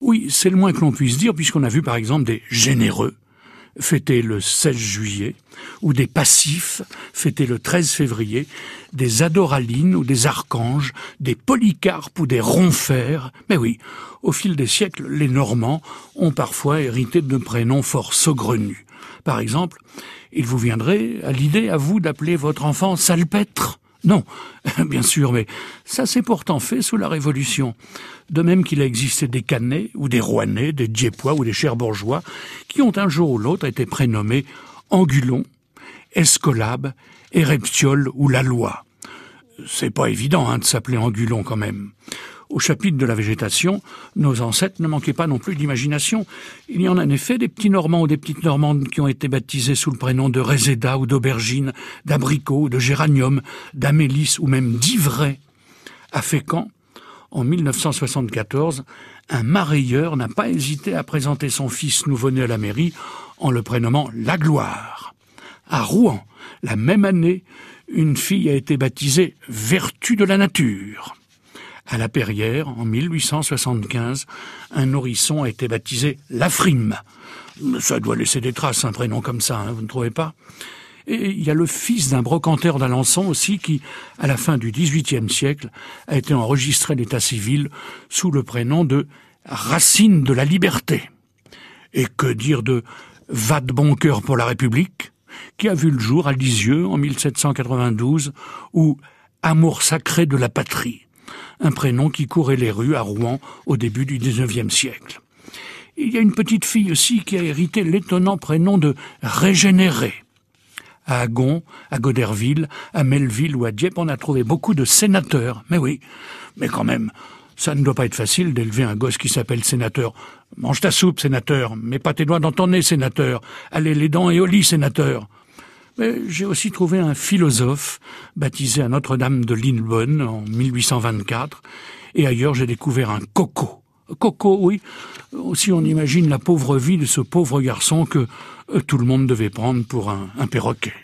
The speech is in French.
Oui, c'est le moins que l'on puisse dire, puisqu'on a vu par exemple des généreux fêter le 16 juillet, ou des passifs fêter le 13 février, des adoralines ou des archanges, des polycarpes ou des ronfers. Mais oui, au fil des siècles, les Normands ont parfois hérité de prénoms fort saugrenus. Par exemple, il vous viendrait à l'idée à vous d'appeler votre enfant Salpêtre? Non, bien sûr, mais ça s'est pourtant fait sous la Révolution. De même qu'il a existé des Canets ou des Rouennais, des Diepois ou des Cherbourgeois, qui ont un jour ou l'autre été prénommés Angulon, Escolabe, Éreptiole ou Loi. C'est pas évident hein, de s'appeler Angulon quand même. Au chapitre de la végétation, nos ancêtres ne manquaient pas non plus d'imagination. Il y en a en effet des petits Normands ou des petites Normandes qui ont été baptisés sous le prénom de Réséda ou d'aubergine, d'abricot, de géranium, d'amélis ou même d'ivraie. À Fécamp, en 1974, un marailleur n'a pas hésité à présenter son fils nouveau-né à la mairie en le prénommant La Gloire. À Rouen, la même année, une fille a été baptisée Vertu de la nature. À la Perrière, en 1875, un nourrisson a été baptisé Lafrime. Ça doit laisser des traces, un prénom comme ça, hein, vous ne trouvez pas? Et il y a le fils d'un brocanteur d'Alençon aussi qui, à la fin du XVIIIe siècle, a été enregistré l'état civil sous le prénom de Racine de la Liberté. Et que dire de Va de bon cœur pour la République, qui a vu le jour à Lisieux en 1792, ou Amour sacré de la patrie un prénom qui courait les rues à Rouen au début du XIXe siècle. Il y a une petite fille aussi qui a hérité l'étonnant prénom de Régénéré. À Agon, à Goderville, à Melville ou à Dieppe, on a trouvé beaucoup de sénateurs. Mais oui, mais quand même, ça ne doit pas être facile d'élever un gosse qui s'appelle sénateur. Mange ta soupe, sénateur. Mets pas tes doigts dans ton nez, sénateur. Allez les dents et au lit, sénateur. J'ai aussi trouvé un philosophe baptisé à Notre-Dame de Lillebonne en 1824. Et ailleurs, j'ai découvert un coco. Coco, oui. Aussi, on imagine la pauvre vie de ce pauvre garçon que euh, tout le monde devait prendre pour un, un perroquet.